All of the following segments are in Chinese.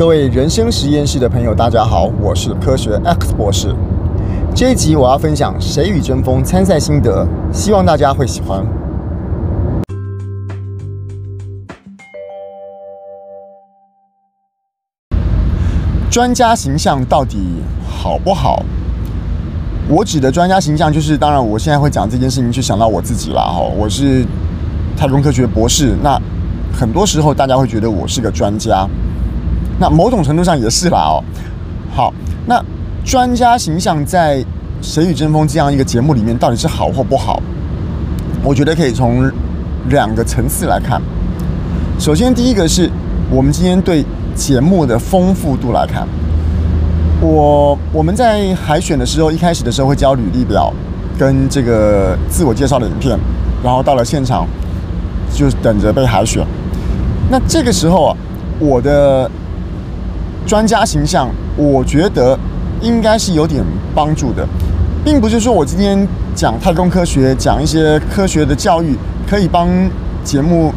各位人生实验室的朋友，大家好，我是科学 X 博士。这一集我要分享《谁与争锋》参赛心得，希望大家会喜欢。专家形象到底好不好？我指的专家形象，就是当然我现在会讲这件事情，就想到我自己了哈。我是太空科学博士，那很多时候大家会觉得我是个专家，那某种程度上也是啦哦。好，那专家形象在《谁与争锋》这样一个节目里面到底是好或不好？我觉得可以从两个层次来看。首先，第一个是我们今天对。节目的丰富度来看，我我们在海选的时候，一开始的时候会交履历表跟这个自我介绍的影片，然后到了现场就等着被海选。那这个时候啊，我的专家形象，我觉得应该是有点帮助的，并不是说我今天讲太空科学，讲一些科学的教育，可以帮节目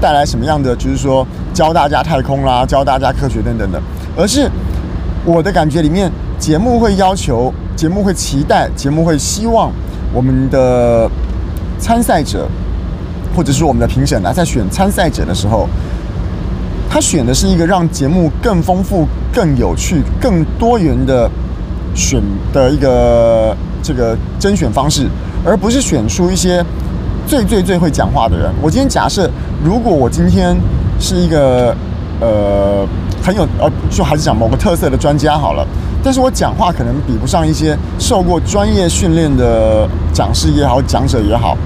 带来什么样的，就是说。教大家太空啦，教大家科学等等的，而是我的感觉里面，节目会要求，节目会期待，节目会希望我们的参赛者，或者是我们的评审啊，在选参赛者的时候，他选的是一个让节目更丰富、更有趣、更多元的选的一个这个甄选方式，而不是选出一些最最最会讲话的人。我今天假设，如果我今天是一个呃很有呃，就还是讲某个特色的专家好了。但是我讲话可能比不上一些受过专业训练的讲师也好，讲者也好，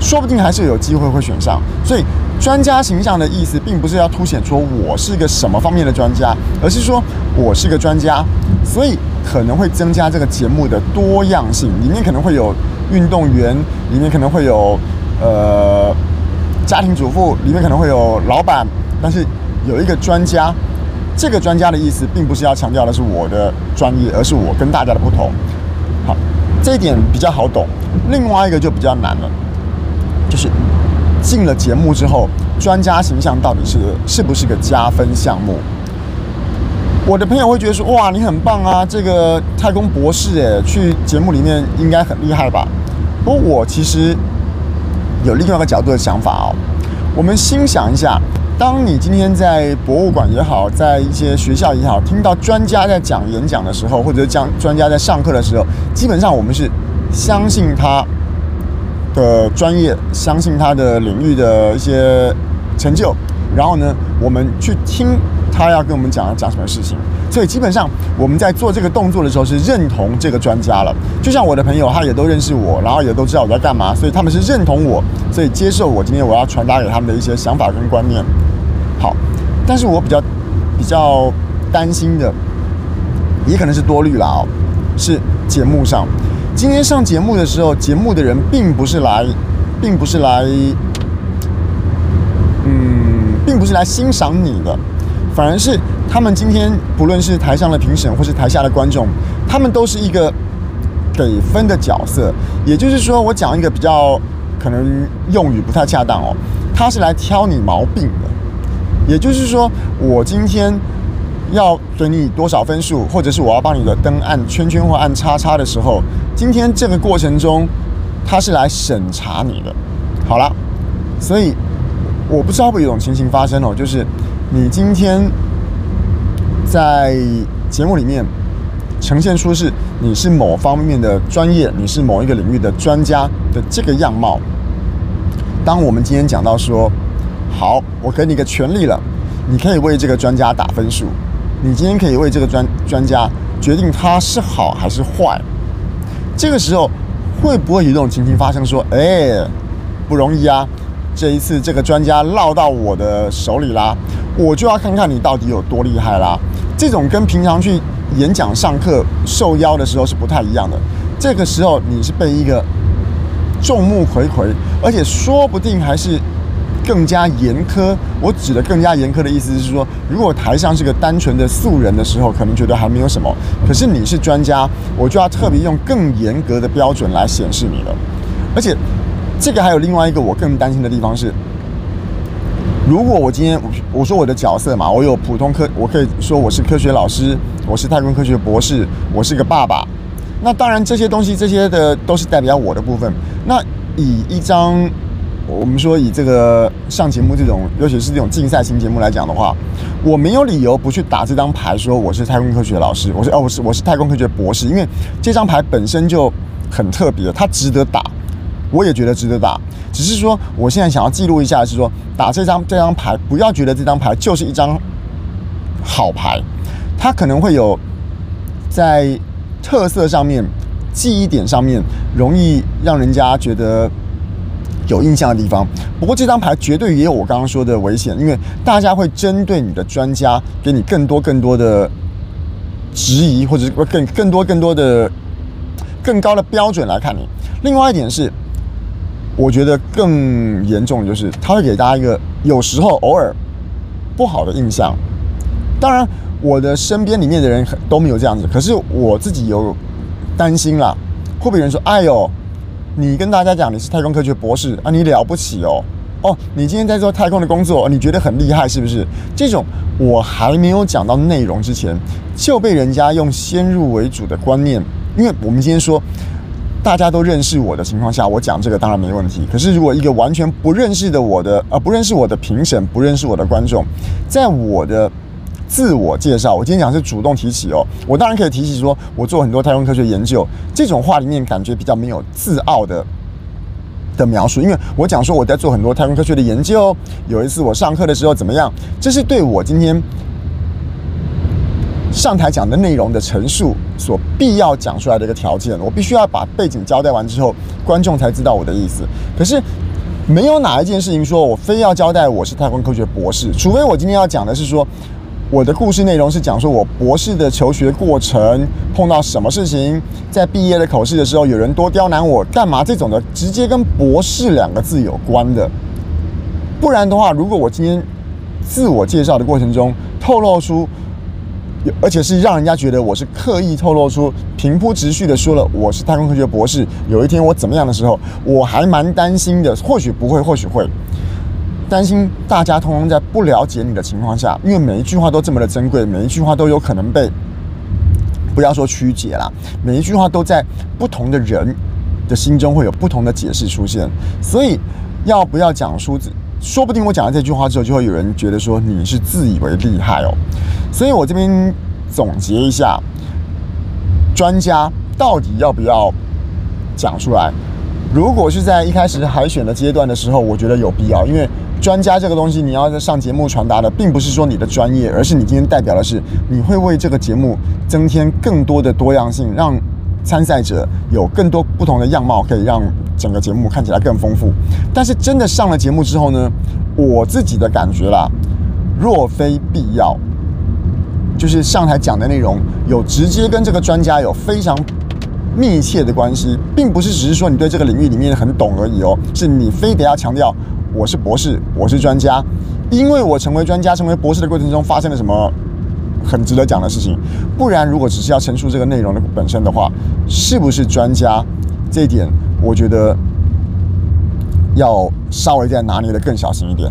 说不定还是有机会会选上。所以专家形象的意思，并不是要凸显出我是一个什么方面的专家，而是说我是个专家，所以可能会增加这个节目的多样性。里面可能会有运动员，里面可能会有呃。家庭主妇里面可能会有老板，但是有一个专家。这个专家的意思并不是要强调的是我的专业，而是我跟大家的不同。好，这一点比较好懂。另外一个就比较难了，就是进了节目之后，专家形象到底是是不是个加分项目？我的朋友会觉得说：“哇，你很棒啊，这个太空博士诶，去节目里面应该很厉害吧？”不过我其实。有另外一个角度的想法哦，我们心想一下，当你今天在博物馆也好，在一些学校也好，听到专家在讲演讲的时候，或者讲专家在上课的时候，基本上我们是相信他的专业，相信他的领域的一些成就，然后呢，我们去听。他要跟我们讲讲什么事情，所以基本上我们在做这个动作的时候是认同这个专家了。就像我的朋友，他也都认识我，然后也都知道我在干嘛，所以他们是认同我，所以接受我今天我要传达给他们的一些想法跟观念。好，但是我比较比较担心的，也可能是多虑了哦，是节目上，今天上节目的时候，节目的人并不是来，并不是来，嗯，并不是来欣赏你的。反而是他们今天不论是台上的评审或是台下的观众，他们都是一个给分的角色。也就是说，我讲一个比较可能用语不太恰当哦，他是来挑你毛病的。也就是说，我今天要给你多少分数，或者是我要帮你的灯按圈圈或按叉叉的时候，今天这个过程中他是来审查你的。好了，所以我不知道会不会有种情形发生哦，就是。你今天在节目里面呈现出是你是某方面的专业，你是某一个领域的专家的这个样貌。当我们今天讲到说，好，我给你个权利了，你可以为这个专家打分数，你今天可以为这个专专家决定他是好还是坏。这个时候会不会有这种情形发生？说，哎，不容易啊，这一次这个专家落到我的手里啦。我就要看看你到底有多厉害啦！这种跟平常去演讲、上课受邀的时候是不太一样的。这个时候你是被一个众目睽睽，而且说不定还是更加严苛。我指的更加严苛的意思是说，如果台上是个单纯的素人的时候，可能觉得还没有什么。可是你是专家，我就要特别用更严格的标准来显示你了。而且这个还有另外一个我更担心的地方是。如果我今天我说我的角色嘛，我有普通科，我可以说我是科学老师，我是太空科学博士，我是个爸爸。那当然这些东西，这些的都是代表我的部分。那以一张我们说以这个上节目这种，尤其是这种竞赛型节目来讲的话，我没有理由不去打这张牌，说我是太空科学老师，我是哦，我是我是太空科学博士，因为这张牌本身就很特别，它值得打，我也觉得值得打。只是说，我现在想要记录一下，是说打这张这张牌，不要觉得这张牌就是一张好牌，它可能会有在特色上面、记忆点上面容易让人家觉得。有印象的地方，不过这张牌绝对也有我刚刚说的危险，因为大家会针对你的专家，给你更多更多的质疑，或者是更更多更多的更高的标准来看你。另外一点是，我觉得更严重的就是，他会给大家一个有时候偶尔不好的印象。当然，我的身边里面的人都没有这样子，可是我自己有担心啦，会不会有人说：“哎呦。”你跟大家讲你是太空科学博士啊，你了不起哦哦，你今天在做太空的工作，你觉得很厉害是不是？这种我还没有讲到内容之前，就被人家用先入为主的观念，因为我们今天说大家都认识我的情况下，我讲这个当然没问题。可是如果一个完全不认识的我的呃不认识我的评审，不认识我的观众，在我的。自我介绍，我今天讲是主动提起哦。我当然可以提起说，我做很多太空科学研究，这种话里面感觉比较没有自傲的的描述。因为我讲说我在做很多太空科学的研究，有一次我上课的时候怎么样，这是对我今天上台讲的内容的陈述所必要讲出来的一个条件。我必须要把背景交代完之后，观众才知道我的意思。可是没有哪一件事情说我非要交代我是太空科学博士，除非我今天要讲的是说。我的故事内容是讲说，我博士的求学过程碰到什么事情，在毕业的口试的时候，有人多刁难我，干嘛这种的，直接跟博士两个字有关的。不然的话，如果我今天自我介绍的过程中透露出，而且是让人家觉得我是刻意透露出平铺直叙的说了我是太空科学博士，有一天我怎么样的时候，我还蛮担心的，或许不会，或许会。担心大家通通在不了解你的情况下，因为每一句话都这么的珍贵，每一句话都有可能被不要说曲解啦，每一句话都在不同的人的心中会有不同的解释出现，所以要不要讲出，说不定我讲了这句话之后，就会有人觉得说你是自以为厉害哦。所以我这边总结一下，专家到底要不要讲出来？如果是在一开始海选的阶段的时候，我觉得有必要，因为。专家这个东西，你要在上节目传达的，并不是说你的专业，而是你今天代表的是，你会为这个节目增添更多的多样性，让参赛者有更多不同的样貌，可以让整个节目看起来更丰富。但是真的上了节目之后呢，我自己的感觉啦，若非必要，就是上台讲的内容有直接跟这个专家有非常密切的关系，并不是只是说你对这个领域里面很懂而已哦，是你非得要强调。我是博士，我是专家，因为我成为专家、成为博士的过程中发生了什么很值得讲的事情。不然，如果只是要陈述这个内容的本身的话，是不是专家这一点，我觉得要稍微再拿捏的更小心一点。